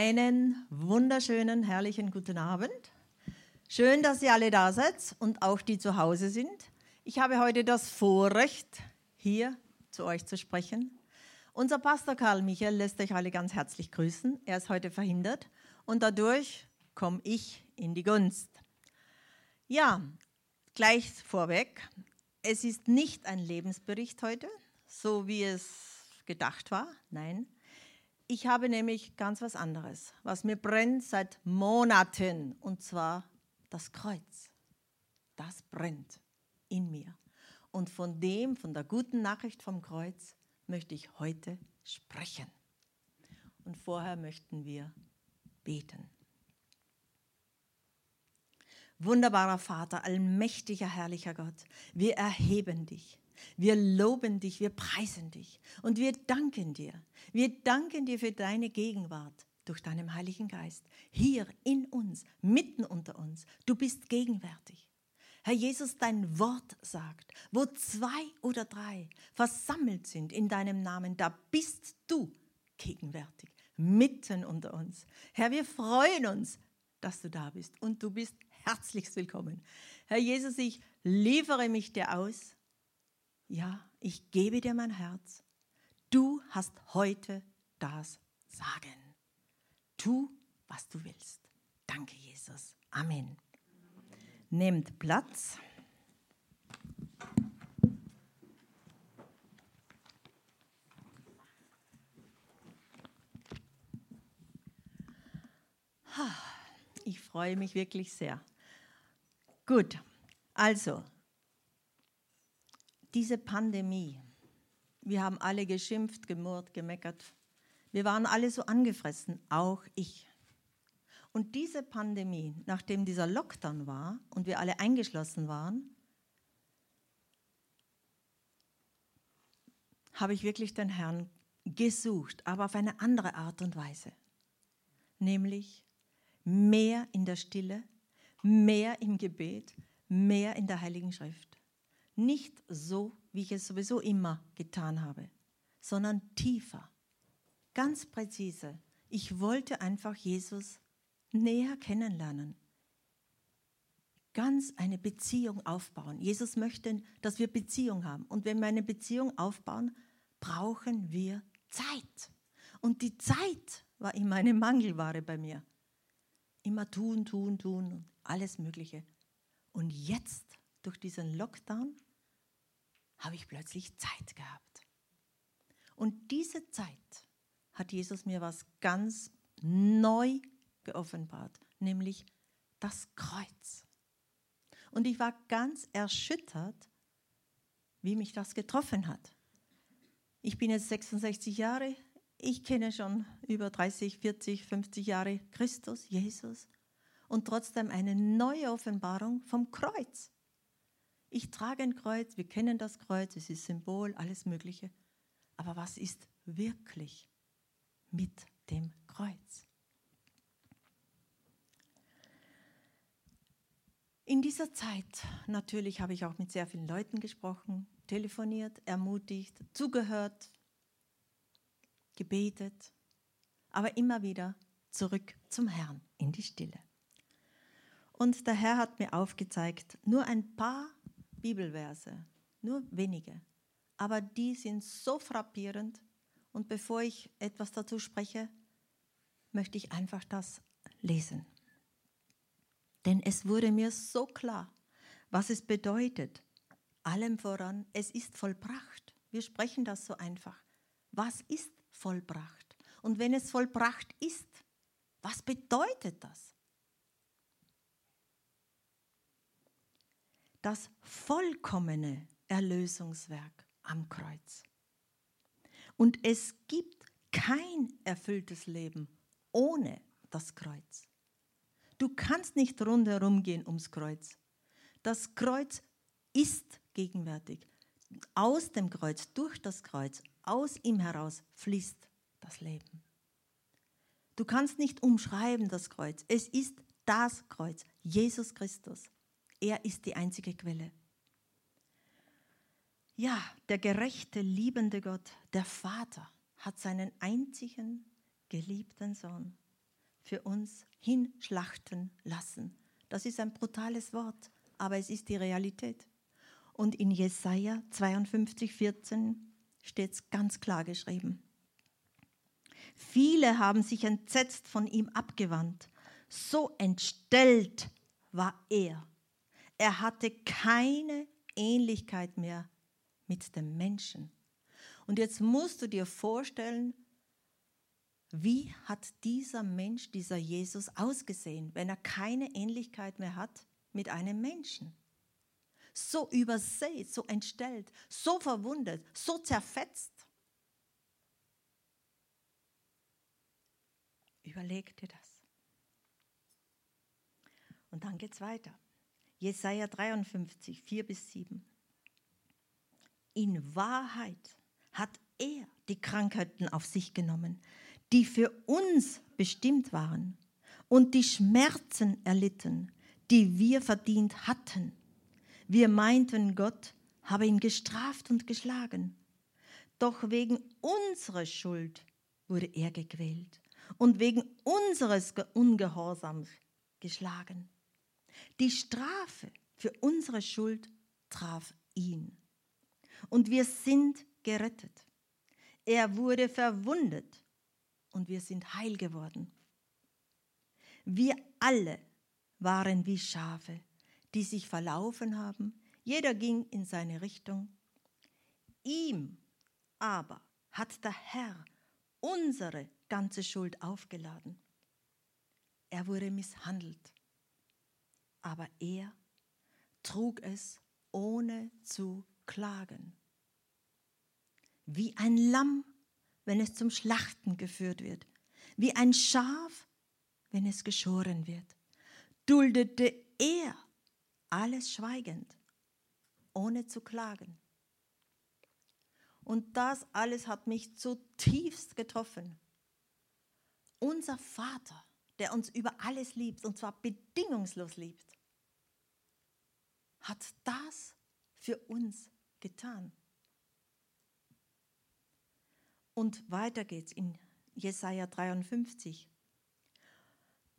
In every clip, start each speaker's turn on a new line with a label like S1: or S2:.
S1: Einen wunderschönen, herrlichen guten Abend. Schön, dass ihr alle da seid und auch die zu Hause sind. Ich habe heute das Vorrecht, hier zu euch zu sprechen. Unser Pastor Karl Michael lässt euch alle ganz herzlich grüßen. Er ist heute verhindert und dadurch komme ich in die Gunst. Ja, gleich vorweg. Es ist nicht ein Lebensbericht heute, so wie es gedacht war. Nein, ich habe nämlich ganz was anderes, was mir brennt seit Monaten, und zwar das Kreuz. Das brennt in mir. Und von dem, von der guten Nachricht vom Kreuz, möchte ich heute sprechen. Und vorher möchten wir beten. Wunderbarer Vater, allmächtiger, herrlicher Gott, wir erheben dich. Wir loben dich, wir preisen dich und wir danken dir. Wir danken dir für deine Gegenwart durch deinen Heiligen Geist. Hier in uns, mitten unter uns. Du bist gegenwärtig. Herr Jesus, dein Wort sagt, wo zwei oder drei versammelt sind in deinem Namen, da bist du gegenwärtig, mitten unter uns. Herr, wir freuen uns, dass du da bist und du bist herzlichst willkommen. Herr Jesus, ich liefere mich dir aus ja, ich gebe dir mein Herz. Du hast heute das Sagen. Tu, was du willst. Danke, Jesus. Amen. Nehmt Platz. Ich freue mich wirklich sehr. Gut, also diese Pandemie, wir haben alle geschimpft, gemurrt, gemeckert. Wir waren alle so angefressen, auch ich. Und diese Pandemie, nachdem dieser Lockdown war und wir alle eingeschlossen waren, habe ich wirklich den Herrn gesucht, aber auf eine andere Art und Weise. Nämlich mehr in der Stille, mehr im Gebet, mehr in der Heiligen Schrift. Nicht so, wie ich es sowieso immer getan habe, sondern tiefer, ganz präzise. Ich wollte einfach Jesus näher kennenlernen. Ganz eine Beziehung aufbauen. Jesus möchte, dass wir Beziehung haben. Und wenn wir eine Beziehung aufbauen, brauchen wir Zeit. Und die Zeit war immer eine Mangelware bei mir. Immer tun, tun, tun, alles Mögliche. Und jetzt, durch diesen Lockdown, habe ich plötzlich Zeit gehabt. Und diese Zeit hat Jesus mir was ganz neu geoffenbart, nämlich das Kreuz. Und ich war ganz erschüttert, wie mich das getroffen hat. Ich bin jetzt 66 Jahre, ich kenne schon über 30, 40, 50 Jahre Christus, Jesus und trotzdem eine neue Offenbarung vom Kreuz. Ich trage ein Kreuz, wir kennen das Kreuz, es ist Symbol, alles Mögliche. Aber was ist wirklich mit dem Kreuz? In dieser Zeit natürlich habe ich auch mit sehr vielen Leuten gesprochen, telefoniert, ermutigt, zugehört, gebetet, aber immer wieder zurück zum Herrn in die Stille. Und der Herr hat mir aufgezeigt, nur ein paar Bibelverse, nur wenige, aber die sind so frappierend. Und bevor ich etwas dazu spreche, möchte ich einfach das lesen. Denn es wurde mir so klar, was es bedeutet. Allem voran, es ist vollbracht. Wir sprechen das so einfach. Was ist vollbracht? Und wenn es vollbracht ist, was bedeutet das? Das vollkommene Erlösungswerk am Kreuz. Und es gibt kein erfülltes Leben ohne das Kreuz. Du kannst nicht rundherum gehen ums Kreuz. Das Kreuz ist gegenwärtig. Aus dem Kreuz, durch das Kreuz, aus ihm heraus fließt das Leben. Du kannst nicht umschreiben das Kreuz. Es ist das Kreuz, Jesus Christus. Er ist die einzige Quelle. Ja, der gerechte, liebende Gott, der Vater, hat seinen einzigen geliebten Sohn für uns hinschlachten lassen. Das ist ein brutales Wort, aber es ist die Realität. Und in Jesaja 52, 14 steht es ganz klar geschrieben. Viele haben sich entsetzt von ihm abgewandt. So entstellt war er. Er hatte keine Ähnlichkeit mehr mit dem Menschen. Und jetzt musst du dir vorstellen, wie hat dieser Mensch, dieser Jesus ausgesehen, wenn er keine Ähnlichkeit mehr hat mit einem Menschen? So übersät, so entstellt, so verwundet, so zerfetzt. Überleg dir das. Und dann geht es weiter. Jesaja 53, 4 bis 7. In Wahrheit hat er die Krankheiten auf sich genommen, die für uns bestimmt waren, und die Schmerzen erlitten, die wir verdient hatten. Wir meinten, Gott habe ihn gestraft und geschlagen. Doch wegen unserer Schuld wurde er gequält und wegen unseres Ungehorsams geschlagen. Die Strafe für unsere Schuld traf ihn. Und wir sind gerettet. Er wurde verwundet und wir sind heil geworden. Wir alle waren wie Schafe, die sich verlaufen haben. Jeder ging in seine Richtung. Ihm aber hat der Herr unsere ganze Schuld aufgeladen. Er wurde misshandelt, aber er trug es ohne zu klagen. Wie ein Lamm, wenn es zum Schlachten geführt wird, wie ein Schaf, wenn es geschoren wird, duldete er alles schweigend, ohne zu klagen. Und das alles hat mich zutiefst getroffen. Unser Vater, der uns über alles liebt, und zwar bedingungslos liebt, hat das für uns getan. Und weiter geht's in Jesaja 53,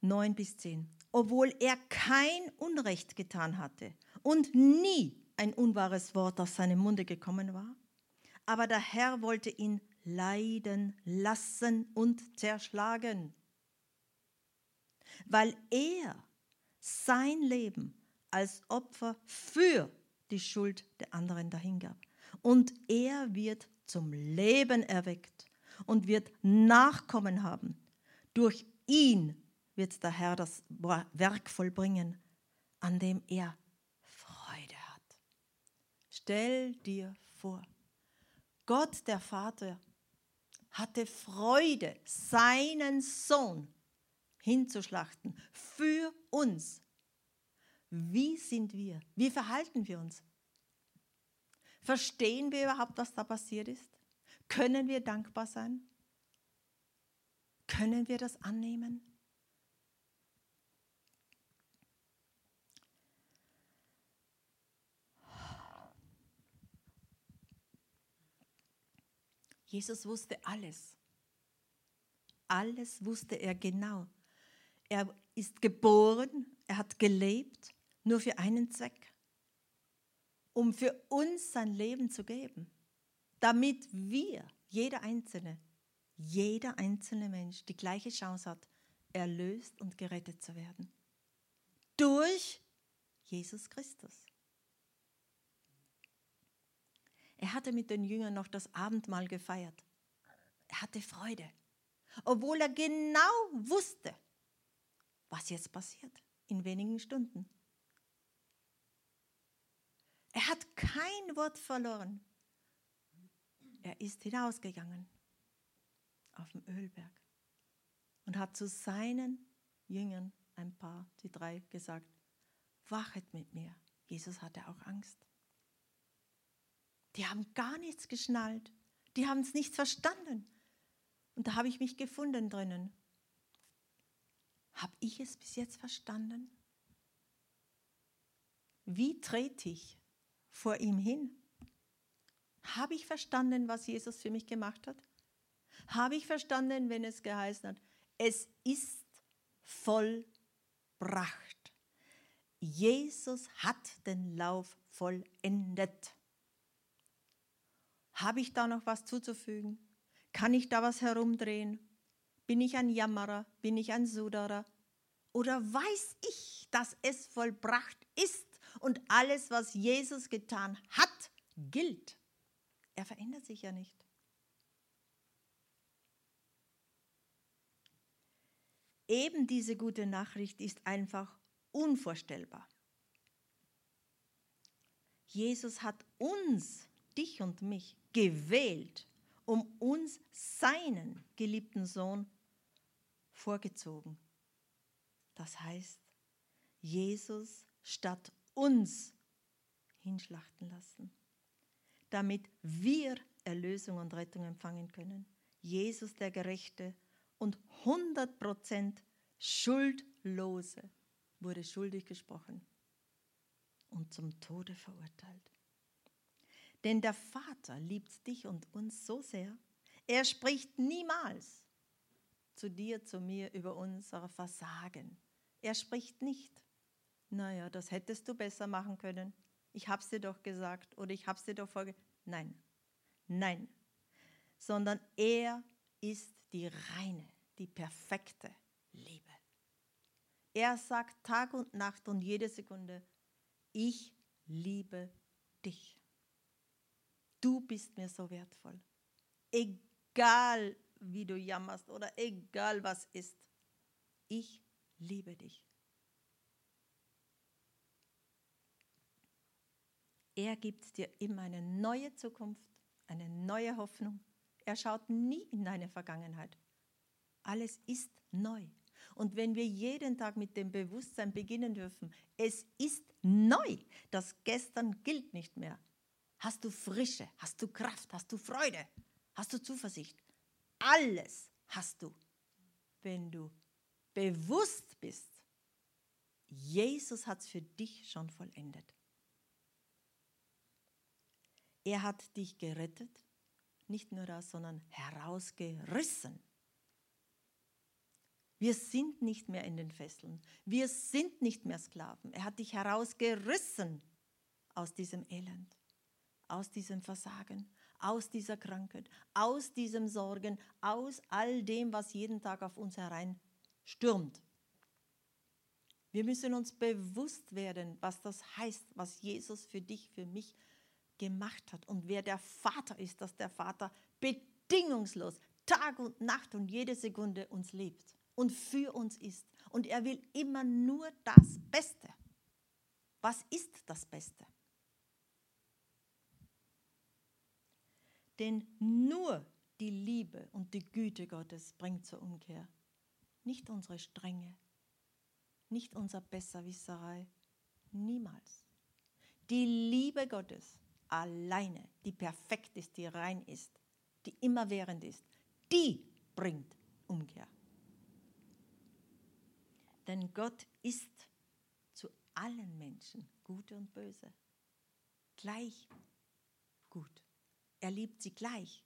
S1: 9 bis 10. Obwohl er kein Unrecht getan hatte und nie ein unwahres Wort aus seinem Munde gekommen war, aber der Herr wollte ihn leiden lassen und zerschlagen, weil er sein Leben als Opfer für die Schuld der anderen dahingab. Und er wird zum Leben erweckt und wird Nachkommen haben. Durch ihn wird der Herr das Werk vollbringen, an dem er Freude hat. Stell dir vor, Gott der Vater hatte Freude, seinen Sohn hinzuschlachten für uns. Wie sind wir? Wie verhalten wir uns? Verstehen wir überhaupt, was da passiert ist? Können wir dankbar sein? Können wir das annehmen? Jesus wusste alles. Alles wusste er genau. Er ist geboren, er hat gelebt, nur für einen Zweck, um für uns sein Leben zu geben, damit wir, jeder Einzelne, jeder einzelne Mensch die gleiche Chance hat, erlöst und gerettet zu werden. Durch Jesus Christus. Er hatte mit den Jüngern noch das Abendmahl gefeiert. Er hatte Freude, obwohl er genau wusste, was jetzt passiert in wenigen Stunden. Er hat kein Wort verloren. Er ist hinausgegangen auf dem Ölberg und hat zu seinen Jüngern, ein paar, die drei, gesagt, wachet mit mir. Jesus hatte auch Angst. Die haben gar nichts geschnallt. Die haben es nicht verstanden. Und da habe ich mich gefunden drinnen. Habe ich es bis jetzt verstanden? Wie trete ich vor ihm hin? Habe ich verstanden, was Jesus für mich gemacht hat? Habe ich verstanden, wenn es geheißen hat, es ist vollbracht. Jesus hat den Lauf vollendet. Habe ich da noch was zuzufügen? Kann ich da was herumdrehen? Bin ich ein Jammerer? Bin ich ein Suderer? Oder weiß ich, dass es vollbracht ist und alles, was Jesus getan hat, gilt? Er verändert sich ja nicht. Eben diese gute Nachricht ist einfach unvorstellbar. Jesus hat uns, dich und mich, gewählt, um uns seinen geliebten Sohn vorgezogen. Das heißt, Jesus statt uns hinschlachten lassen, damit wir Erlösung und Rettung empfangen können. Jesus der Gerechte und 100% Schuldlose wurde schuldig gesprochen und zum Tode verurteilt. Denn der Vater liebt dich und uns so sehr, er spricht niemals zu dir, zu mir über unser Versagen. Er spricht nicht. Naja, das hättest du besser machen können. Ich hab's dir doch gesagt oder ich hab's dir doch vorge... Nein, nein. Sondern er ist die reine, die perfekte Liebe. Er sagt Tag und Nacht und jede Sekunde, ich liebe dich. Du bist mir so wertvoll. Egal wie du jammerst oder egal was ist, ich liebe dich. Er gibt dir immer eine neue Zukunft, eine neue Hoffnung. Er schaut nie in deine Vergangenheit. Alles ist neu. Und wenn wir jeden Tag mit dem Bewusstsein beginnen dürfen, es ist neu, das Gestern gilt nicht mehr. Hast du Frische, hast du Kraft, hast du Freude, hast du Zuversicht. Alles hast du, wenn du bewusst bist. Jesus hat es für dich schon vollendet. Er hat dich gerettet, nicht nur das, sondern herausgerissen wir sind nicht mehr in den Fesseln. Wir sind nicht mehr Sklaven. Er hat dich herausgerissen aus diesem Elend, aus diesem Versagen, aus dieser Krankheit, aus diesem Sorgen, aus all dem, was jeden Tag auf uns hereinstürmt. Wir müssen uns bewusst werden, was das heißt, was Jesus für dich, für mich gemacht hat und wer der Vater ist, dass der Vater bedingungslos Tag und Nacht und jede Sekunde uns liebt und für uns ist. Und er will immer nur das Beste. Was ist das Beste? Denn nur die Liebe und die Güte Gottes bringt zur Umkehr. Nicht unsere Strenge, nicht unser Besserwisserei, niemals. Die Liebe Gottes alleine, die perfekt ist, die rein ist, die immerwährend ist, die bringt Umkehr. Denn Gott ist zu allen Menschen, gute und böse, gleich gut. Er liebt sie gleich.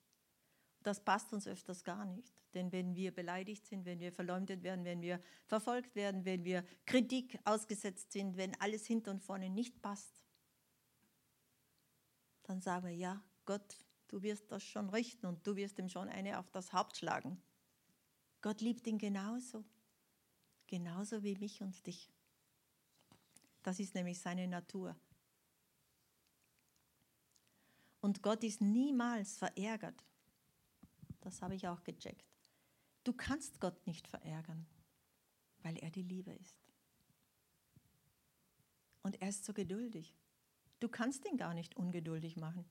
S1: Das passt uns öfters gar nicht. Denn wenn wir beleidigt sind, wenn wir verleumdet werden, wenn wir verfolgt werden, wenn wir Kritik ausgesetzt sind, wenn alles hinter und vorne nicht passt, dann sagen wir, ja, Gott, du wirst das schon richten und du wirst ihm schon eine auf das Haupt schlagen. Gott liebt ihn genauso genauso wie mich und dich. Das ist nämlich seine Natur. Und Gott ist niemals verärgert. Das habe ich auch gecheckt. Du kannst Gott nicht verärgern, weil er die Liebe ist. Und er ist so geduldig. Du kannst ihn gar nicht ungeduldig machen.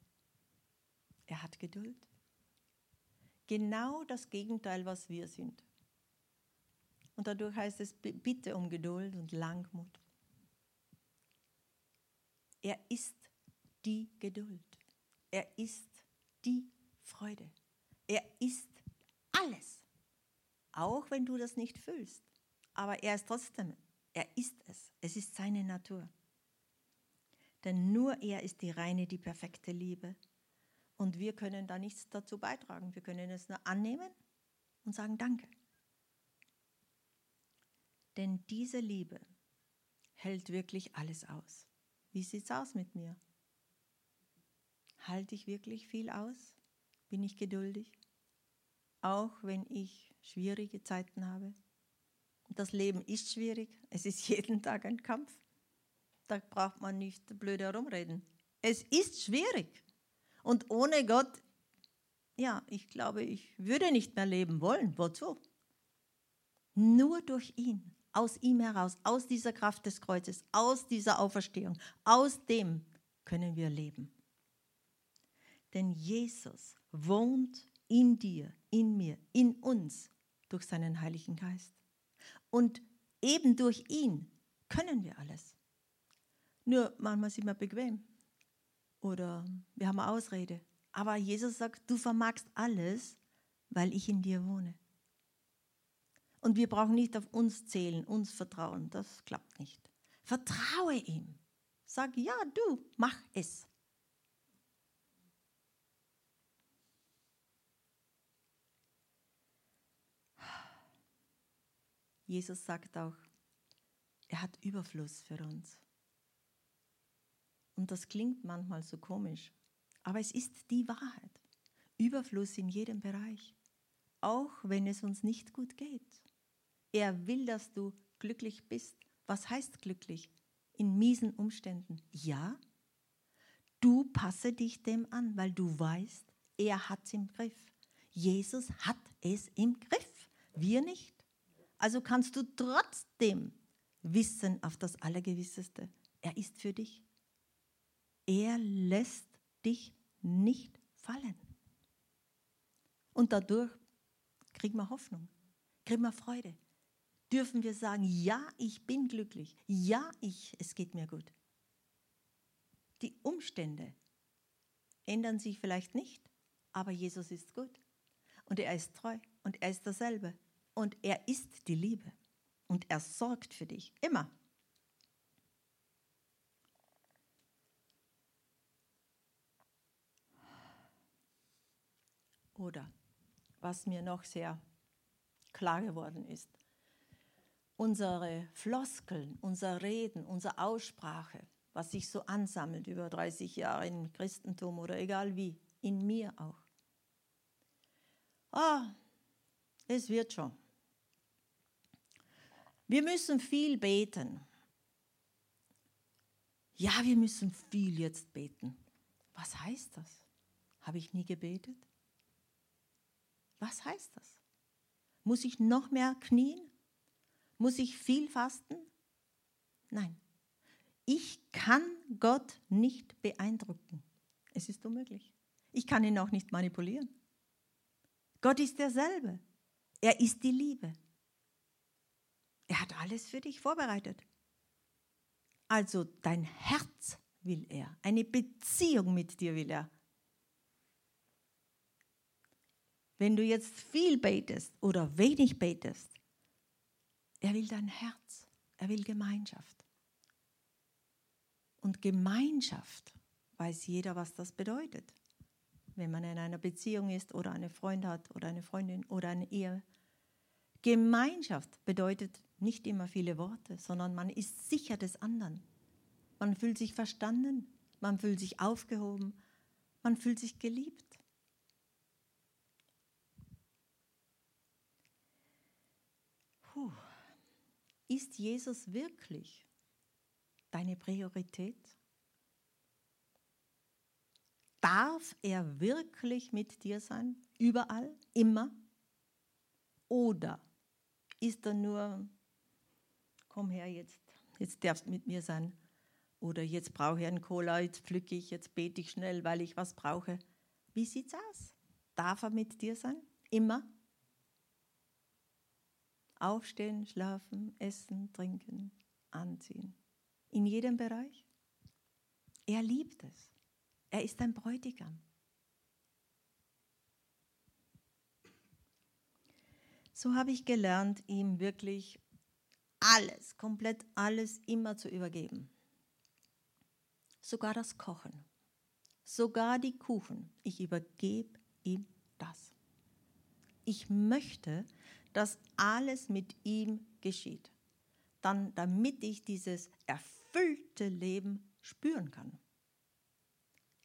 S1: Er hat Geduld. Genau das Gegenteil, was wir sind. Und dadurch heißt es, bitte um Geduld und Langmut. Er ist die Geduld. Er ist die Freude. Er ist alles. Auch wenn du das nicht fühlst. Aber er ist trotzdem, er ist es. Es ist seine Natur. Denn nur er ist die reine, die perfekte Liebe. Und wir können da nichts dazu beitragen. Wir können es nur annehmen und sagen Danke. Denn diese Liebe hält wirklich alles aus. Wie sieht es aus mit mir? Halte ich wirklich viel aus? Bin ich geduldig? Auch wenn ich schwierige Zeiten habe? Das Leben ist schwierig. Es ist jeden Tag ein Kampf. Da braucht man nicht blöd herumreden. Es ist schwierig. Und ohne Gott, ja, ich glaube, ich würde nicht mehr leben wollen. Wozu? Nur durch ihn, aus ihm heraus, aus dieser Kraft des Kreuzes, aus dieser Auferstehung, aus dem können wir leben. Denn Jesus wohnt in dir, in mir, in uns durch seinen Heiligen Geist. Und eben durch ihn können wir alles. Nur manchmal sind wir bequem oder wir haben eine Ausrede. Aber Jesus sagt, du vermagst alles, weil ich in dir wohne. Und wir brauchen nicht auf uns zählen, uns vertrauen. Das klappt nicht. Vertraue ihm. Sag, ja, du, mach es. Jesus sagt auch, er hat Überfluss für uns. Und das klingt manchmal so komisch, aber es ist die Wahrheit. Überfluss in jedem Bereich, auch wenn es uns nicht gut geht. Er will, dass du glücklich bist. Was heißt glücklich? In miesen Umständen. Ja, du passe dich dem an, weil du weißt, er hat es im Griff. Jesus hat es im Griff, wir nicht. Also kannst du trotzdem wissen auf das Allergewisseste, er ist für dich. Er lässt dich nicht fallen. Und dadurch kriegen wir Hoffnung, kriegen wir Freude, dürfen wir sagen, ja, ich bin glücklich, ja, ich, es geht mir gut. Die Umstände ändern sich vielleicht nicht, aber Jesus ist gut und er ist treu und er ist dasselbe und er ist die Liebe und er sorgt für dich immer. Oder was mir noch sehr klar geworden ist, unsere Floskeln, unser Reden, unsere Aussprache, was sich so ansammelt über 30 Jahre im Christentum oder egal wie, in mir auch. Ah, es wird schon. Wir müssen viel beten. Ja, wir müssen viel jetzt beten. Was heißt das? Habe ich nie gebetet? Was heißt das? Muss ich noch mehr knien? Muss ich viel fasten? Nein. Ich kann Gott nicht beeindrucken. Es ist unmöglich. Ich kann ihn auch nicht manipulieren. Gott ist derselbe. Er ist die Liebe. Er hat alles für dich vorbereitet. Also dein Herz will er. Eine Beziehung mit dir will er. Wenn du jetzt viel betest oder wenig betest, er will dein Herz. Er will Gemeinschaft. Und Gemeinschaft weiß jeder, was das bedeutet. Wenn man in einer Beziehung ist oder einen Freund hat oder eine Freundin oder eine Ehe. Gemeinschaft bedeutet nicht immer viele Worte, sondern man ist sicher des anderen. Man fühlt sich verstanden, man fühlt sich aufgehoben, man fühlt sich geliebt. Puh. Ist Jesus wirklich deine Priorität? Darf er wirklich mit dir sein? Überall? Immer? Oder ist er nur, komm her jetzt, jetzt darfst mit mir sein? Oder jetzt brauche ich einen Cola, jetzt pflücke ich, jetzt bete ich schnell, weil ich was brauche. Wie sieht's aus? Darf er mit dir sein? Immer? Aufstehen, schlafen, essen, trinken, anziehen. In jedem Bereich. Er liebt es. Er ist ein Bräutigam. So habe ich gelernt, ihm wirklich alles, komplett alles immer zu übergeben. Sogar das Kochen, sogar die Kuchen. Ich übergebe ihm das. Ich möchte, dass alles mit ihm geschieht. dann, damit ich dieses erfüllte Leben spüren kann.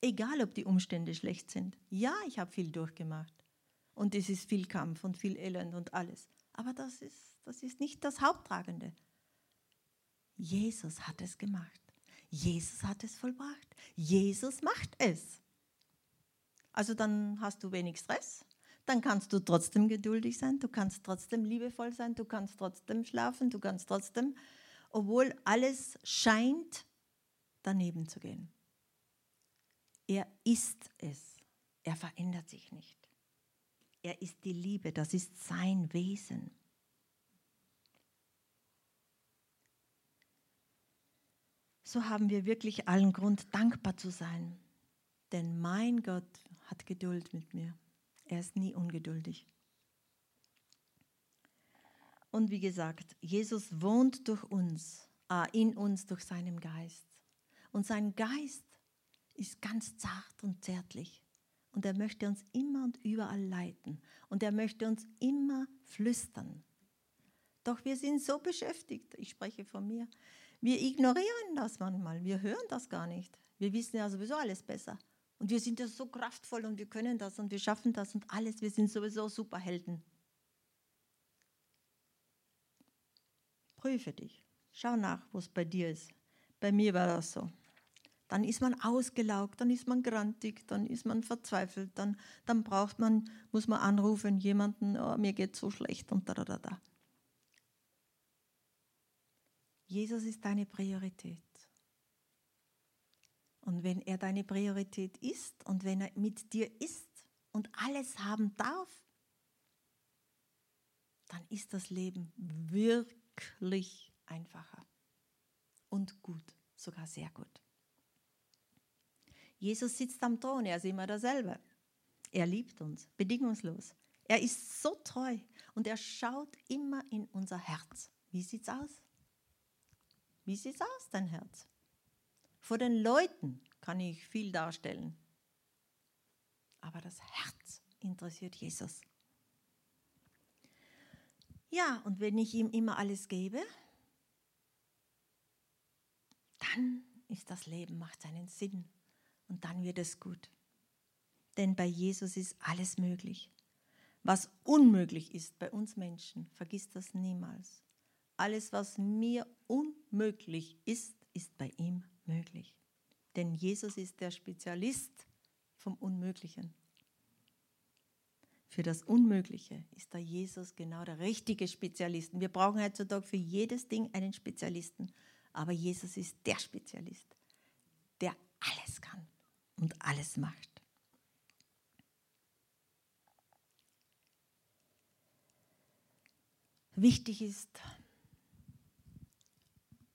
S1: Egal, ob die Umstände schlecht sind. Ja, ich habe viel durchgemacht. Und es ist viel Kampf und viel Elend und alles. Aber das ist, das ist nicht das Haupttragende. Jesus hat es gemacht. Jesus hat es vollbracht. Jesus macht es. Also dann hast du wenig Stress, dann kannst du trotzdem geduldig sein, du kannst trotzdem liebevoll sein, du kannst trotzdem schlafen, du kannst trotzdem, obwohl alles scheint daneben zu gehen. Er ist es. Er verändert sich nicht. Er ist die Liebe, das ist sein Wesen. So haben wir wirklich allen Grund, dankbar zu sein. Denn mein Gott hat Geduld mit mir. Er ist nie ungeduldig. Und wie gesagt, Jesus wohnt durch uns, äh, in uns durch seinen Geist. Und sein Geist ist ganz zart und zärtlich. Und er möchte uns immer und überall leiten. Und er möchte uns immer flüstern. Doch wir sind so beschäftigt, ich spreche von mir, wir ignorieren das manchmal, wir hören das gar nicht. Wir wissen ja sowieso alles besser. Und wir sind ja so kraftvoll und wir können das und wir schaffen das und alles. Wir sind sowieso Superhelden. Prüfe dich. Schau nach, wo es bei dir ist. Bei mir war das so. Dann ist man ausgelaugt, dann ist man grantig, dann ist man verzweifelt, dann, dann braucht man, muss man anrufen, jemanden, oh, mir geht so schlecht und da, da, da, da. Jesus ist deine Priorität. Und wenn er deine Priorität ist und wenn er mit dir ist und alles haben darf, dann ist das Leben wirklich einfacher und gut, sogar sehr gut. Jesus sitzt am Thron, er ist immer derselbe. Er liebt uns, bedingungslos. Er ist so treu und er schaut immer in unser Herz. Wie sieht's aus? Wie sieht's aus, dein Herz? Vor den Leuten kann ich viel darstellen. Aber das Herz interessiert Jesus. Ja, und wenn ich ihm immer alles gebe, dann ist das Leben, macht seinen Sinn und dann wird es gut. Denn bei Jesus ist alles möglich. Was unmöglich ist bei uns Menschen, vergiss das niemals. Alles, was mir unmöglich ist, ist bei ihm möglich. Denn Jesus ist der Spezialist vom Unmöglichen. Für das Unmögliche ist da Jesus genau der richtige Spezialist. Wir brauchen heutzutage für jedes Ding einen Spezialisten. Aber Jesus ist der Spezialist, und alles macht. Wichtig ist,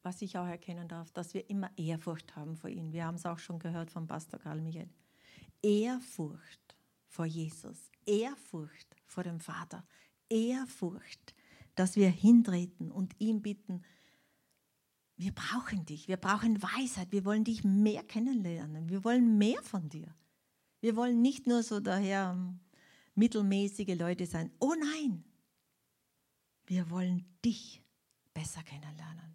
S1: was ich auch erkennen darf, dass wir immer Ehrfurcht haben vor ihm. Wir haben es auch schon gehört von Pastor Karl Michael. Ehrfurcht vor Jesus, Ehrfurcht vor dem Vater, Ehrfurcht, dass wir hintreten und ihm bitten, wir brauchen dich, wir brauchen Weisheit, wir wollen dich mehr kennenlernen, wir wollen mehr von dir. Wir wollen nicht nur so daher ähm, mittelmäßige Leute sein. Oh nein, wir wollen dich besser kennenlernen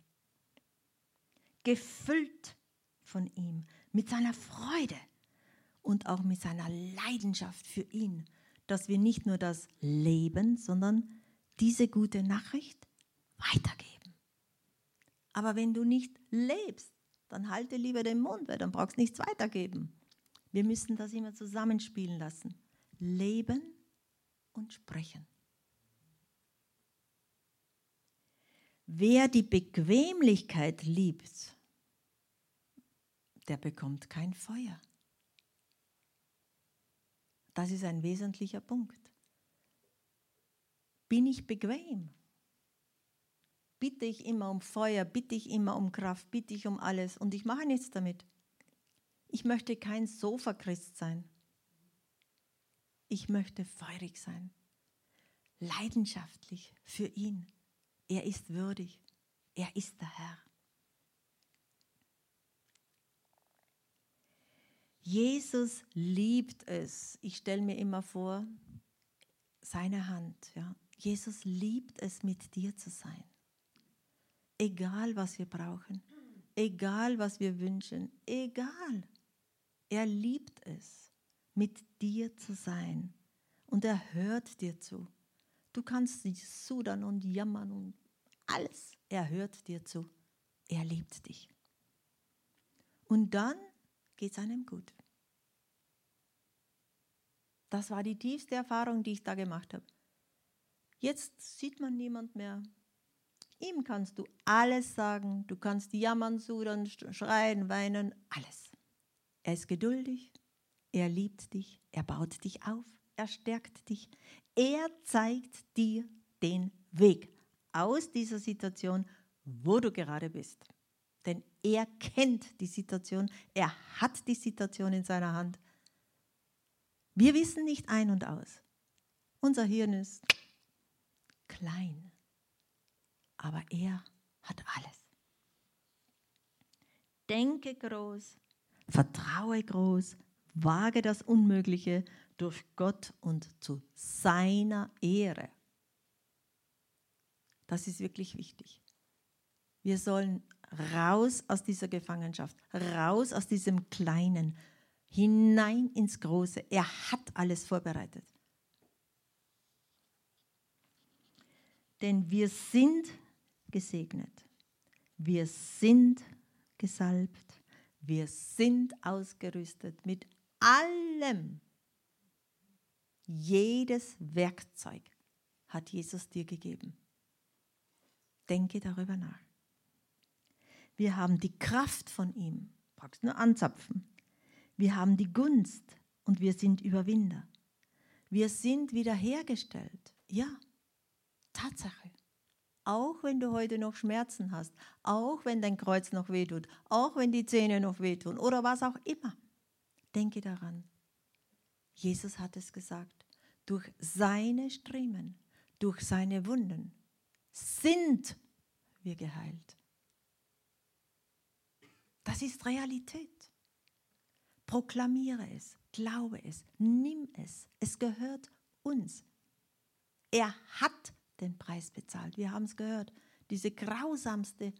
S1: gefüllt von ihm, mit seiner Freude und auch mit seiner Leidenschaft für ihn, dass wir nicht nur das leben, sondern diese gute Nachricht weitergeben. Aber wenn du nicht lebst, dann halte lieber den Mund, weil dann brauchst du nichts weitergeben. Wir müssen das immer zusammenspielen lassen. Leben und sprechen. Wer die Bequemlichkeit liebt, der bekommt kein Feuer. Das ist ein wesentlicher Punkt. Bin ich bequem? Bitte ich immer um Feuer, bitte ich immer um Kraft, bitte ich um alles und ich mache nichts damit. Ich möchte kein Sofa-Christ sein. Ich möchte feurig sein, leidenschaftlich für ihn. Er ist würdig, er ist der Herr. Jesus liebt es. Ich stelle mir immer vor, seine Hand. Ja. Jesus liebt es, mit dir zu sein. Egal was wir brauchen, egal was wir wünschen, egal. Er liebt es, mit dir zu sein und er hört dir zu. Du kannst sudern und jammern und alles. Er hört dir zu. Er liebt dich. Und dann geht es einem gut. Das war die tiefste Erfahrung, die ich da gemacht habe. Jetzt sieht man niemand mehr. Ihm kannst du alles sagen. Du kannst jammern, sudern, schreien, weinen, alles. Er ist geduldig. Er liebt dich. Er baut dich auf. Er stärkt dich. Er zeigt dir den Weg aus dieser Situation, wo du gerade bist. Denn er kennt die Situation. Er hat die Situation in seiner Hand. Wir wissen nicht ein und aus. Unser Hirn ist klein, aber er hat alles. Denke groß, vertraue groß, wage das Unmögliche durch Gott und zu seiner Ehre. Das ist wirklich wichtig. Wir sollen raus aus dieser Gefangenschaft, raus aus diesem Kleinen, hinein ins Große. Er hat alles vorbereitet. Denn wir sind gesegnet. Wir sind gesalbt. Wir sind ausgerüstet mit allem. Jedes Werkzeug hat Jesus dir gegeben. Denke darüber nach. Wir haben die Kraft von ihm. Brauchst nur anzapfen. Wir haben die Gunst und wir sind Überwinder. Wir sind wiederhergestellt. Ja, Tatsache. Auch wenn du heute noch Schmerzen hast, auch wenn dein Kreuz noch wehtut, auch wenn die Zähne noch wehtun oder was auch immer, denke daran. Jesus hat es gesagt. Durch seine Striemen, durch seine Wunden sind wir geheilt. Das ist Realität. Proklamiere es, glaube es, nimm es. Es gehört uns. Er hat den Preis bezahlt. Wir haben es gehört. Diese grausamste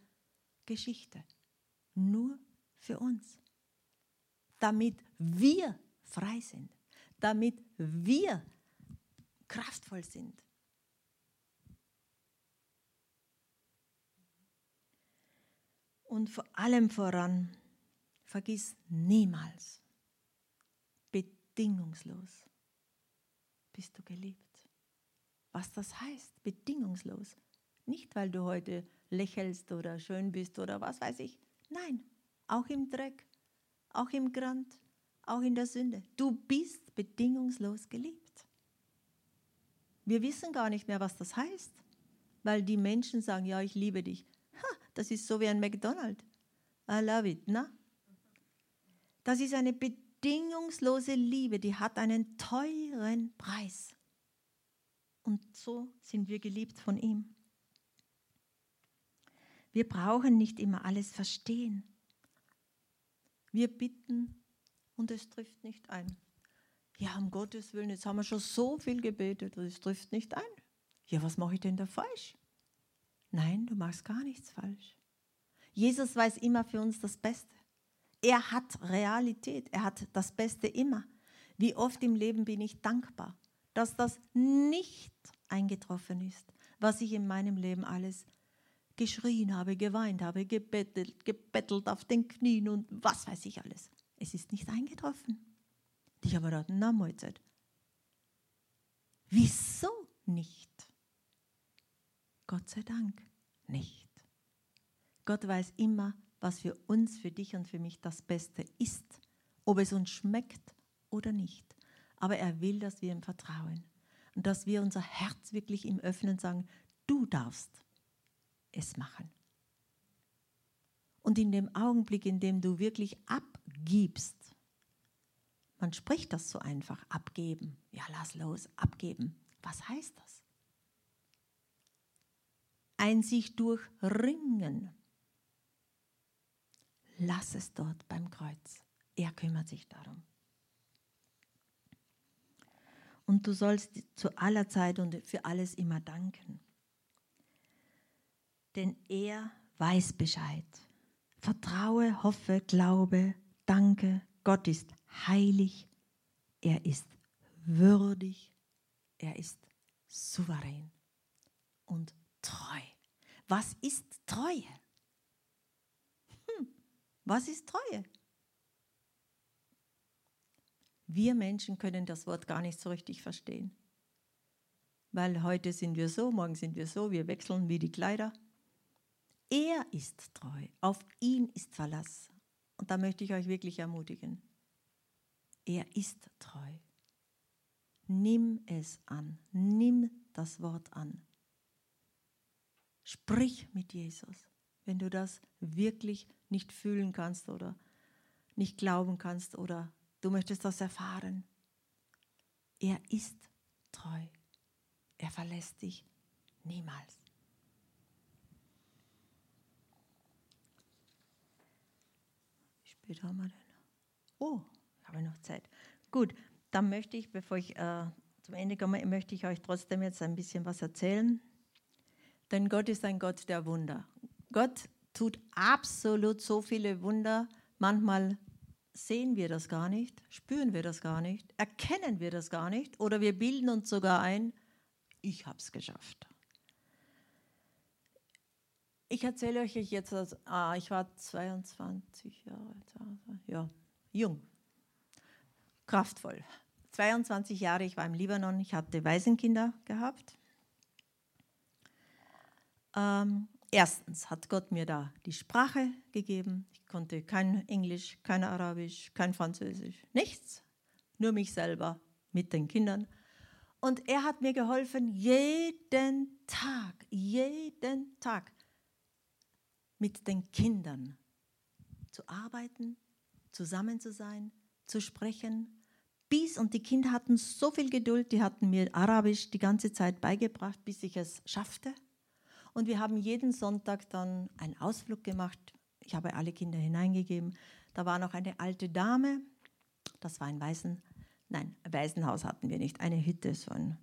S1: Geschichte. Nur für uns. Damit wir frei sind. Damit wir kraftvoll sind. Und vor allem voran, vergiss niemals, bedingungslos bist du geliebt. Was das heißt, bedingungslos. Nicht, weil du heute lächelst oder schön bist oder was weiß ich. Nein, auch im Dreck, auch im Grand, auch in der Sünde. Du bist bedingungslos geliebt. Wir wissen gar nicht mehr, was das heißt, weil die Menschen sagen, ja, ich liebe dich. Ha, das ist so wie ein McDonald's. I love it, na? Das ist eine bedingungslose Liebe, die hat einen teuren Preis. Und so sind wir geliebt von ihm. Wir brauchen nicht immer alles verstehen. Wir bitten und es trifft nicht ein. Ja, um Gottes Willen, jetzt haben wir schon so viel gebetet und es trifft nicht ein. Ja, was mache ich denn da falsch? Nein, du machst gar nichts falsch. Jesus weiß immer für uns das Beste. Er hat Realität, er hat das Beste immer. Wie oft im Leben bin ich dankbar, dass das nicht eingetroffen ist, was ich in meinem Leben alles geschrien habe, geweint habe, gebettelt, gebettelt auf den Knien und was weiß ich alles. Es ist nicht eingetroffen. Ich habe gedacht, na Mahlzeit. Wieso nicht? Gott sei Dank nicht. Gott weiß immer, was für uns, für dich und für mich das Beste ist, ob es uns schmeckt oder nicht. Aber er will, dass wir ihm vertrauen und dass wir unser Herz wirklich ihm öffnen und sagen, du darfst es machen. Und in dem Augenblick, in dem du wirklich abgibst, man spricht das so einfach, abgeben, ja, lass los, abgeben. Was heißt das? Ein sich durchringen. Lass es dort beim Kreuz. Er kümmert sich darum und du sollst zu aller Zeit und für alles immer danken. Denn er weiß Bescheid. Vertraue, hoffe, glaube, danke. Gott ist heilig. Er ist würdig. Er ist souverän und treu. Was ist Treue? Hm, was ist Treue? Wir Menschen können das Wort gar nicht so richtig verstehen. Weil heute sind wir so, morgen sind wir so, wir wechseln wie die Kleider. Er ist treu, auf ihn ist Verlass. Und da möchte ich euch wirklich ermutigen. Er ist treu. Nimm es an, nimm das Wort an. Sprich mit Jesus, wenn du das wirklich nicht fühlen kannst oder nicht glauben kannst oder du möchtest das erfahren. Er ist treu. Er verlässt dich niemals. Wie spät haben wir denn? Oh, habe ich noch Zeit. Gut, dann möchte ich, bevor ich äh, zum Ende komme, möchte ich euch trotzdem jetzt ein bisschen was erzählen. Denn Gott ist ein Gott der Wunder. Gott tut absolut so viele Wunder. Manchmal sehen wir das gar nicht, spüren wir das gar nicht, erkennen wir das gar nicht oder wir bilden uns sogar ein, ich habe es geschafft. Ich erzähle euch jetzt, ah, ich war 22 Jahre ja, jung, kraftvoll. 22 Jahre, ich war im Libanon, ich hatte Waisenkinder gehabt. Ähm, erstens hat Gott mir da die Sprache gegeben. Ich konnte kein Englisch, kein Arabisch, kein Französisch, nichts. Nur mich selber mit den Kindern. Und er hat mir geholfen, jeden Tag, jeden Tag mit den Kindern zu arbeiten, zusammen zu sein, zu sprechen. Bis, und die Kinder hatten so viel Geduld, die hatten mir Arabisch die ganze Zeit beigebracht, bis ich es schaffte. Und wir haben jeden Sonntag dann einen Ausflug gemacht. Ich habe alle Kinder hineingegeben. Da war noch eine alte Dame, das war ein Waisen, Nein, ein Waisenhaus hatten wir nicht, eine Hütte, so ein,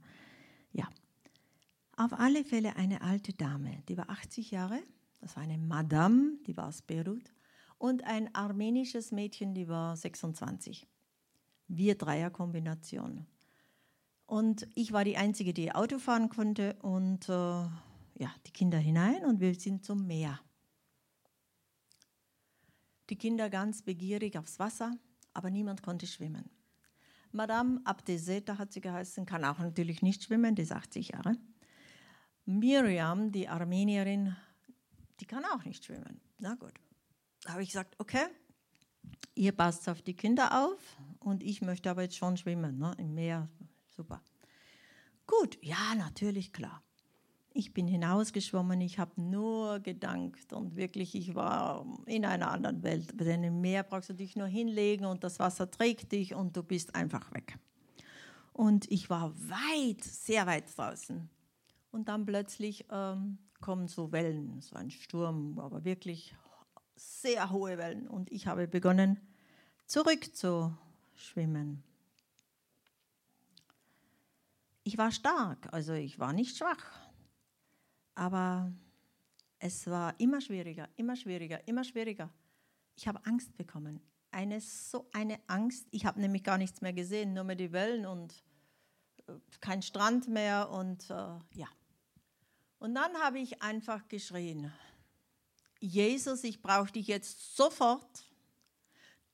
S1: ja. Auf alle Fälle eine alte Dame, die war 80 Jahre, das war eine Madame, die war aus Beirut, und ein armenisches Mädchen, die war 26. Wir Dreierkombination. Und ich war die Einzige, die Auto fahren konnte und äh, ja, die Kinder hinein und wir sind zum Meer. Die Kinder ganz begierig aufs Wasser, aber niemand konnte schwimmen. Madame Abdeseta hat sie geheißen, kann auch natürlich nicht schwimmen, die ist 80 Jahre. Miriam, die Armenierin, die kann auch nicht schwimmen. Na gut. Da habe ich gesagt, okay, ihr passt auf die Kinder auf und ich möchte aber jetzt schon schwimmen, ne, im Meer. Super. Gut, ja, natürlich, klar. Ich bin hinausgeschwommen, ich habe nur gedankt und wirklich, ich war in einer anderen Welt. Denn im Meer brauchst du dich nur hinlegen und das Wasser trägt dich und du bist einfach weg. Und ich war weit, sehr weit draußen. Und dann plötzlich ähm, kommen so Wellen, so ein Sturm, aber wirklich sehr hohe Wellen. Und ich habe begonnen, zurückzuschwimmen. Ich war stark, also ich war nicht schwach aber es war immer schwieriger, immer schwieriger, immer schwieriger. Ich habe Angst bekommen. Eine so eine Angst. Ich habe nämlich gar nichts mehr gesehen, nur mehr die Wellen und äh, kein Strand mehr und äh, ja. Und dann habe ich einfach geschrien, Jesus, ich brauche dich jetzt sofort.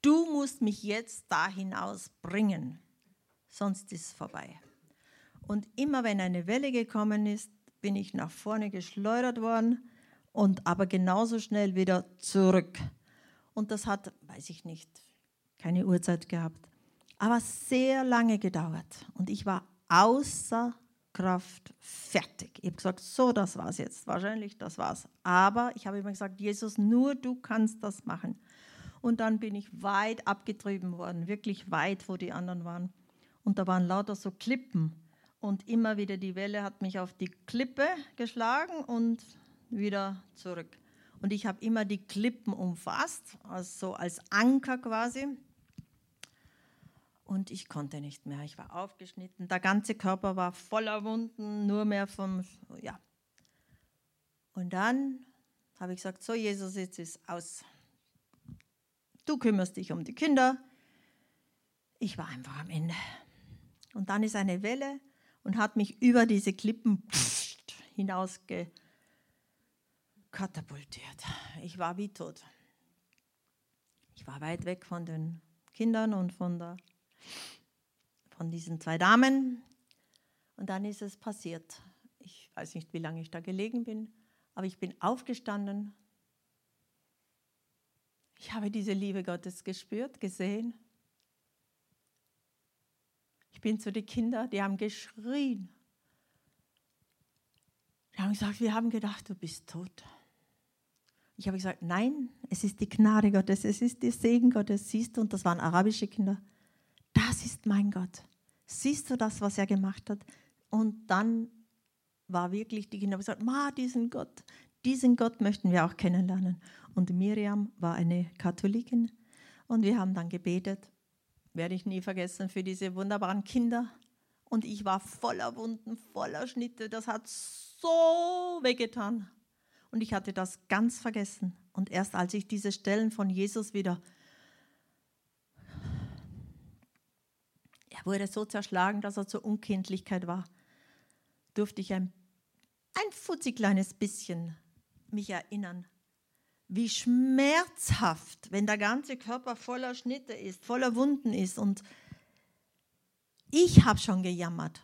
S1: Du musst mich jetzt da hinaus bringen, sonst ist es vorbei. Und immer wenn eine Welle gekommen ist, bin ich nach vorne geschleudert worden und aber genauso schnell wieder zurück. Und das hat, weiß ich nicht, keine Uhrzeit gehabt, aber sehr lange gedauert. Und ich war außer Kraft fertig. Ich habe gesagt, so, das war's jetzt. Wahrscheinlich, das war's. Aber ich habe immer gesagt, Jesus, nur du kannst das machen. Und dann bin ich weit abgetrieben worden, wirklich weit, wo die anderen waren. Und da waren lauter so Klippen und immer wieder die Welle hat mich auf die Klippe geschlagen und wieder zurück. Und ich habe immer die Klippen umfasst, also als Anker quasi. Und ich konnte nicht mehr. Ich war aufgeschnitten. Der ganze Körper war voller Wunden, nur mehr vom, ja. Und dann habe ich gesagt, so Jesus, jetzt ist aus. Du kümmerst dich um die Kinder. Ich war einfach am Ende. Und dann ist eine Welle und hat mich über diese Klippen hinaus katapultiert. Ich war wie tot. Ich war weit weg von den Kindern und von, der, von diesen zwei Damen. Und dann ist es passiert. Ich weiß nicht, wie lange ich da gelegen bin, aber ich bin aufgestanden. Ich habe diese Liebe Gottes gespürt, gesehen. Ich bin zu den Kindern, die haben geschrien. Die haben gesagt, wir haben gedacht, du bist tot. Ich habe gesagt, nein, es ist die Gnade Gottes, es ist der Segen Gottes. Siehst du, und das waren arabische Kinder. Das ist mein Gott. Siehst du das, was er gemacht hat? Und dann war wirklich die Kinder gesagt, Ma, diesen Gott, diesen Gott möchten wir auch kennenlernen. Und Miriam war eine Katholikin und wir haben dann gebetet, werde ich nie vergessen, für diese wunderbaren Kinder. Und ich war voller Wunden, voller Schnitte. Das hat so wehgetan. Und ich hatte das ganz vergessen. Und erst als ich diese Stellen von Jesus wieder, er wurde so zerschlagen, dass er zur Unkindlichkeit war, durfte ich ein, ein futzi kleines bisschen mich erinnern, wie schmerzhaft, wenn der ganze Körper voller Schnitte ist, voller Wunden ist. Und ich habe schon gejammert.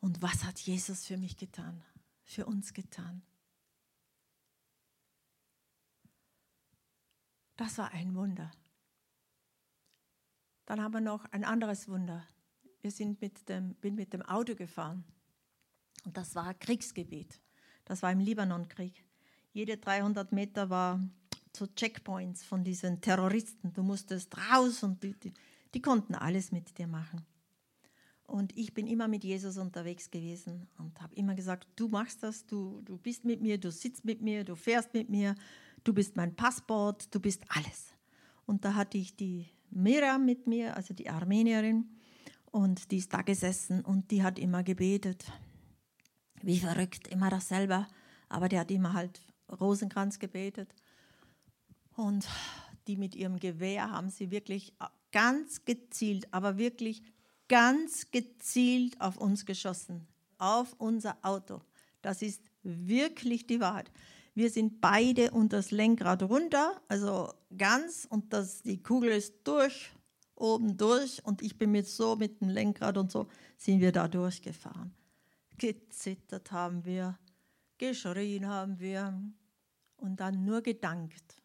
S1: Und was hat Jesus für mich getan? für uns getan. Das war ein Wunder. Dann haben wir noch ein anderes Wunder. Wir sind mit dem, bin mit dem Auto gefahren und das war Kriegsgebiet. Das war im Libanonkrieg. Jede 300 Meter war zu Checkpoints von diesen Terroristen. Du musstest raus und die, die, die konnten alles mit dir machen. Und ich bin immer mit Jesus unterwegs gewesen und habe immer gesagt, du machst das, du, du bist mit mir, du sitzt mit mir, du fährst mit mir, du bist mein Passport, du bist alles. Und da hatte ich die Miriam mit mir, also die Armenierin, und die ist da gesessen und die hat immer gebetet. Wie verrückt, immer dasselbe, aber die hat immer halt Rosenkranz gebetet. Und die mit ihrem Gewehr haben sie wirklich ganz gezielt, aber wirklich ganz gezielt auf uns geschossen, auf unser Auto. Das ist wirklich die Wahrheit. Wir sind beide unter das Lenkrad runter, also ganz, und das, die Kugel ist durch, oben durch, und ich bin mit so mit dem Lenkrad und so sind wir da durchgefahren. Gezittert haben wir, geschrien haben wir und dann nur gedankt.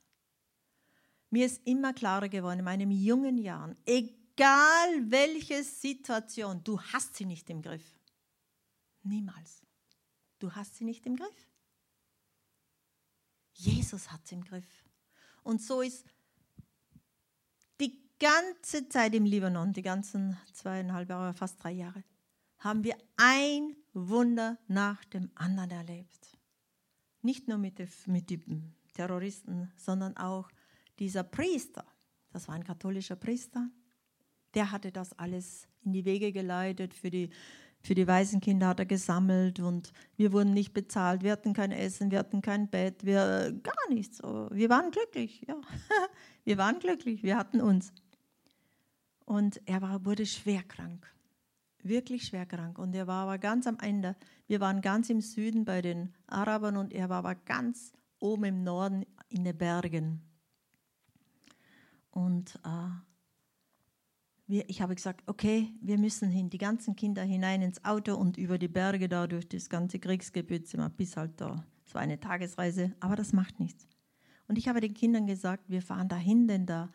S1: Mir ist immer klarer geworden in meinen jungen Jahren, egal welche Situation, du hast sie nicht im Griff. Niemals. Du hast sie nicht im Griff. Jesus hat sie im Griff. Und so ist die ganze Zeit im Libanon, die ganzen zweieinhalb Jahre, fast drei Jahre, haben wir ein Wunder nach dem anderen erlebt. Nicht nur mit, den Terroristen, sondern auch dieser Priester. Das war ein katholischer Priester, der hatte das alles in die Wege geleitet. Für die, für die Waisenkinder hat er gesammelt und wir wurden nicht bezahlt. Wir hatten kein Essen, wir hatten kein Bett, wir gar nichts. Wir waren glücklich, ja. Wir waren glücklich, wir hatten uns. Und er war, wurde schwer krank, wirklich schwer krank. Und er war aber ganz am Ende. Wir waren ganz im Süden bei den Arabern und er war aber ganz oben im Norden in den Bergen. Und äh, wir, ich habe gesagt, okay, wir müssen hin, die ganzen Kinder hinein ins Auto und über die Berge da durch das ganze Kriegsgebiet bis halt da. Es war eine Tagesreise, aber das macht nichts. Und ich habe den Kindern gesagt, wir fahren dahin, denn der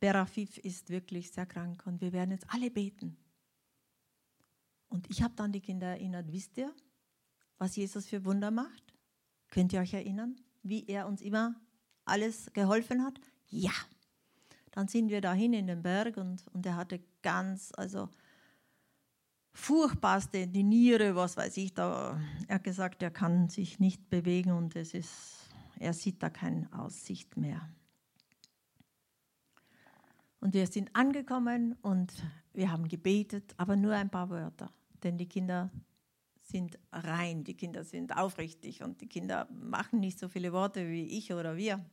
S1: Berafif ist wirklich sehr krank und wir werden jetzt alle beten. Und ich habe dann die Kinder erinnert, wisst ihr, was Jesus für Wunder macht? Könnt ihr euch erinnern, wie er uns immer alles geholfen hat? Ja, dann sind wir dahin in den Berg und, und er hatte ganz, also furchtbarste, die Niere, was weiß ich, da, er hat gesagt, er kann sich nicht bewegen und es ist, er sieht da keine Aussicht mehr. Und wir sind angekommen und wir haben gebetet, aber nur ein paar Wörter, denn die Kinder sind rein, die Kinder sind aufrichtig und die Kinder machen nicht so viele Worte wie ich oder wir.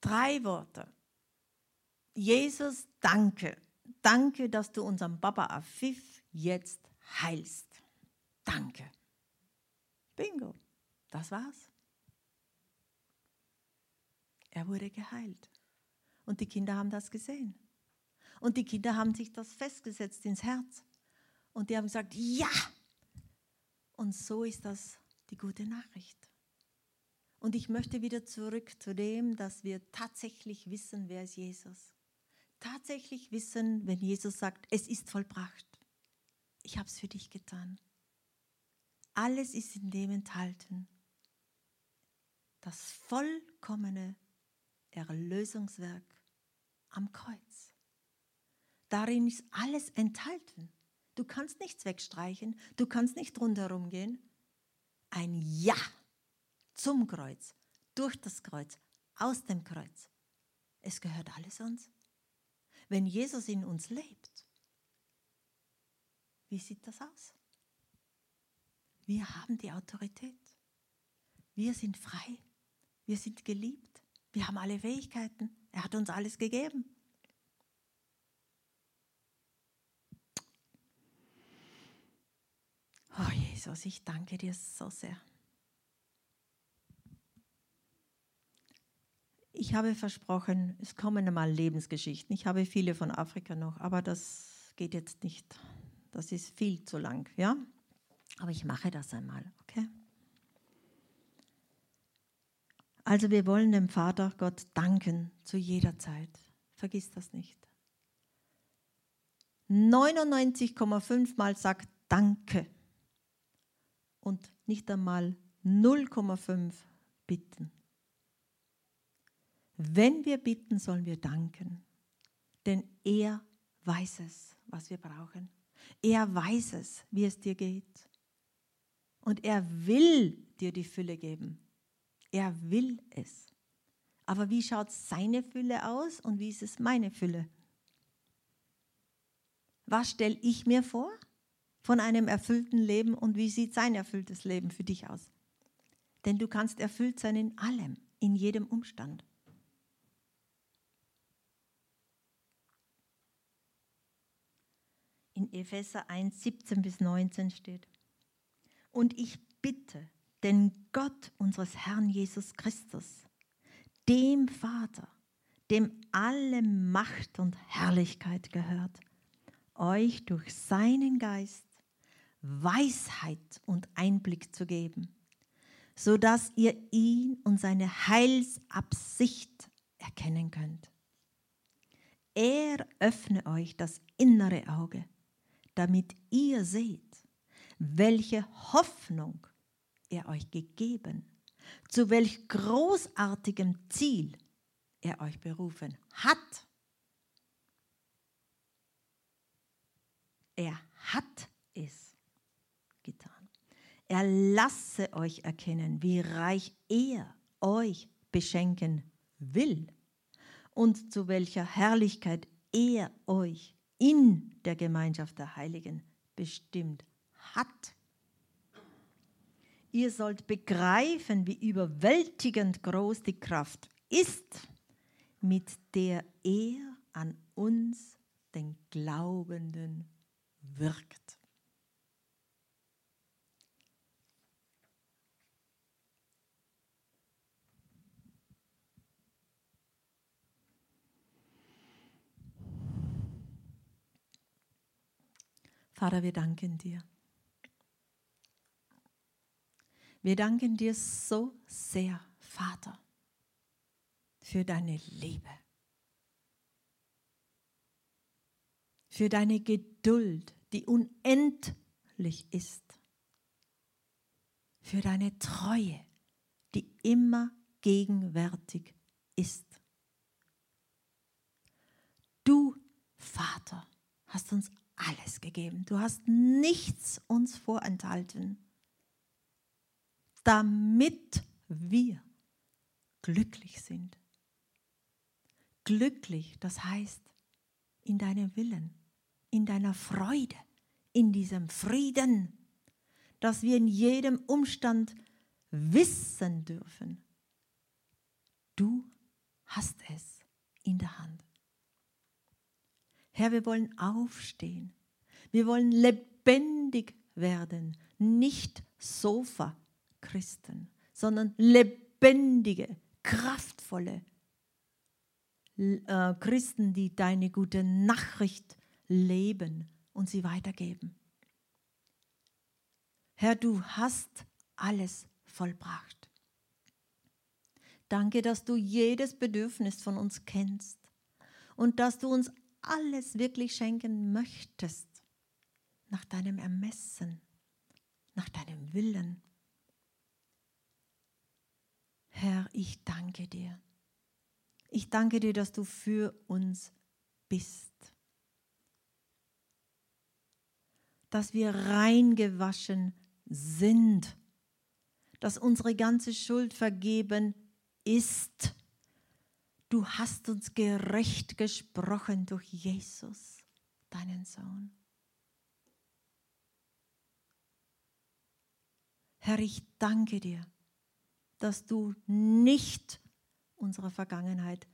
S1: Drei Worte. Jesus, danke. Danke, dass du unseren Papa Afif jetzt heilst. Danke. Bingo. Das war's. Er wurde geheilt. Und die Kinder haben das gesehen. Und die Kinder haben sich das festgesetzt ins Herz. Und die haben gesagt, ja. Und so ist das die gute Nachricht. Und ich möchte wieder zurück zu dem, dass wir tatsächlich wissen, wer ist Jesus. Tatsächlich wissen, wenn Jesus sagt, es ist vollbracht. Ich habe es für dich getan. Alles ist in dem enthalten. Das vollkommene Erlösungswerk am Kreuz. Darin ist alles enthalten. Du kannst nichts wegstreichen, du kannst nicht rundherum gehen. Ein Ja zum Kreuz, durch das Kreuz, aus dem Kreuz. Es gehört alles uns. Wenn Jesus in uns lebt, wie sieht das aus? Wir haben die Autorität. Wir sind frei. Wir sind geliebt. Wir haben alle Fähigkeiten. Er hat uns alles gegeben. Oh Jesus, ich danke dir so sehr. Ich habe versprochen, es kommen einmal Lebensgeschichten. Ich habe viele von Afrika noch, aber das geht jetzt nicht. Das ist viel zu lang, ja? Aber ich mache das einmal, okay? Also wir wollen dem Vater Gott danken zu jeder Zeit. Vergiss das nicht. 99,5 Mal sagt Danke und nicht einmal 0,5 bitten. Wenn wir bitten, sollen wir danken, denn er weiß es, was wir brauchen. Er weiß es, wie es dir geht. Und er will dir die Fülle geben. Er will es. Aber wie schaut seine Fülle aus und wie ist es meine Fülle? Was stelle ich mir vor von einem erfüllten Leben und wie sieht sein erfülltes Leben für dich aus? Denn du kannst erfüllt sein in allem, in jedem Umstand. In Epheser 1, 17 bis 19 steht, und ich bitte den Gott unseres Herrn Jesus Christus, dem Vater, dem alle Macht und Herrlichkeit gehört, euch durch seinen Geist Weisheit und Einblick zu geben, so dass ihr ihn und seine Heilsabsicht erkennen könnt. Er öffne euch das innere Auge, damit ihr seht, welche Hoffnung er euch gegeben, zu welch großartigem Ziel er euch berufen hat. Er hat es getan. Er lasse euch erkennen, wie reich er euch beschenken will und zu welcher Herrlichkeit er euch in der Gemeinschaft der Heiligen bestimmt hat. Ihr sollt begreifen, wie überwältigend groß die Kraft ist, mit der er an uns, den Glaubenden, wirkt. Vater, wir danken dir. Wir danken dir so sehr, Vater, für deine Liebe, für deine Geduld, die unendlich ist, für deine Treue, die immer gegenwärtig ist. Du, Vater, hast uns alles gegeben. Du hast nichts uns vorenthalten damit wir glücklich sind. Glücklich, das heißt in deinem Willen, in deiner Freude, in diesem Frieden, dass wir in jedem Umstand wissen dürfen, du hast es in der Hand. Herr, wir wollen aufstehen. Wir wollen lebendig werden, nicht Sofa-Christen, sondern lebendige, kraftvolle äh, Christen, die deine gute Nachricht leben und sie weitergeben. Herr, du hast alles vollbracht. Danke, dass du jedes Bedürfnis von uns kennst und dass du uns alles wirklich schenken möchtest nach deinem Ermessen, nach deinem Willen. Herr, ich danke dir. Ich danke dir, dass du für uns bist. Dass wir reingewaschen sind. Dass unsere ganze Schuld vergeben ist. Du hast uns gerecht gesprochen durch Jesus, deinen Sohn. Herr, ich danke dir, dass du nicht unserer Vergangenheit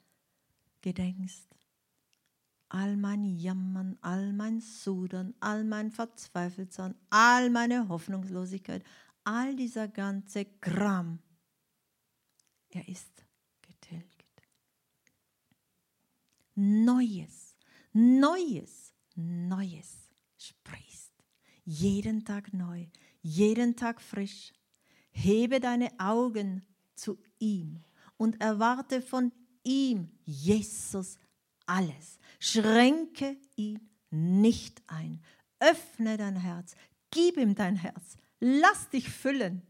S1: gedenkst. All mein Jammern, all mein Sudern, all mein Verzweifeltsein, all meine Hoffnungslosigkeit, all dieser ganze Kram, er ist Neues, Neues, Neues sprichst. Jeden Tag neu, jeden Tag frisch. Hebe deine Augen zu ihm und erwarte von ihm, Jesus, alles. Schränke ihn nicht ein. Öffne dein Herz, gib ihm dein Herz, lass dich füllen.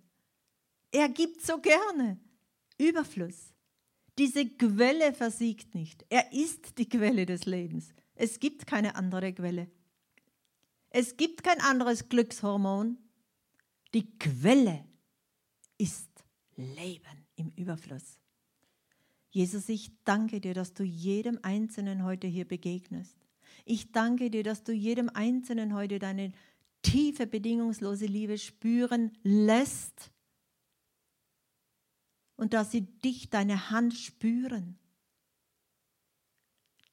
S1: Er gibt so gerne Überfluss. Diese Quelle versiegt nicht. Er ist die Quelle des Lebens. Es gibt keine andere Quelle. Es gibt kein anderes Glückshormon. Die Quelle ist Leben im Überfluss. Jesus, ich danke dir, dass du jedem Einzelnen heute hier begegnest. Ich danke dir, dass du jedem Einzelnen heute deine tiefe, bedingungslose Liebe spüren lässt und dass sie dich, deine Hand spüren.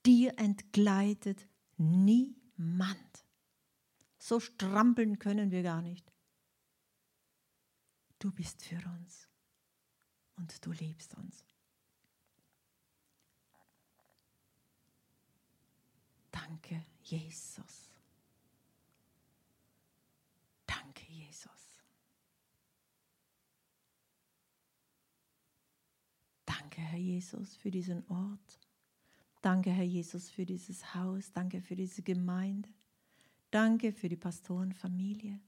S1: Dir entgleitet niemand. So strampeln können wir gar nicht. Du bist für uns und du liebst uns. Danke, Jesus. Danke, Jesus. Danke, Herr Jesus, für diesen Ort. Danke, Herr Jesus, für dieses Haus. Danke für diese Gemeinde. Danke für die Pastorenfamilie.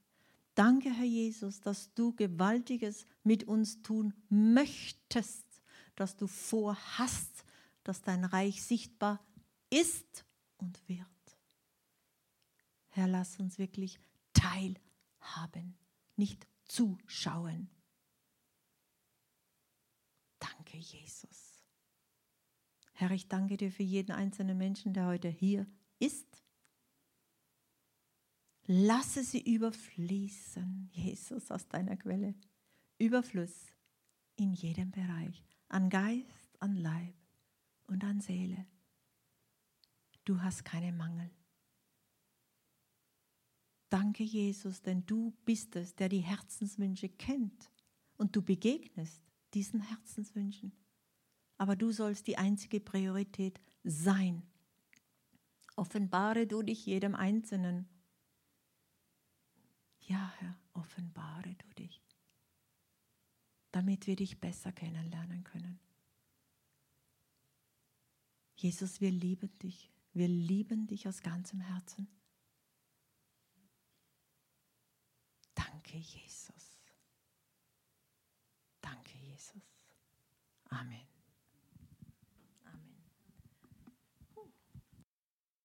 S1: Danke, Herr Jesus, dass du Gewaltiges mit uns tun möchtest, dass du vorhast, dass dein Reich sichtbar ist und wird. Herr, lass uns wirklich teilhaben, nicht zuschauen. Danke, Jesus. Herr, ich danke dir für jeden einzelnen Menschen, der heute hier ist. Lasse sie überfließen, Jesus, aus deiner Quelle. Überfluss in jedem Bereich, an Geist, an Leib und an Seele du hast keinen Mangel. Danke, Jesus, denn du bist es, der die Herzenswünsche kennt und du begegnest diesen Herzenswünschen. Aber du sollst die einzige Priorität sein. Offenbare du dich jedem Einzelnen. Ja, Herr, offenbare du dich, damit wir dich besser kennenlernen können. Jesus, wir lieben dich. Wir lieben dich aus ganzem Herzen. Danke, Jesus. Danke, Jesus. Amen.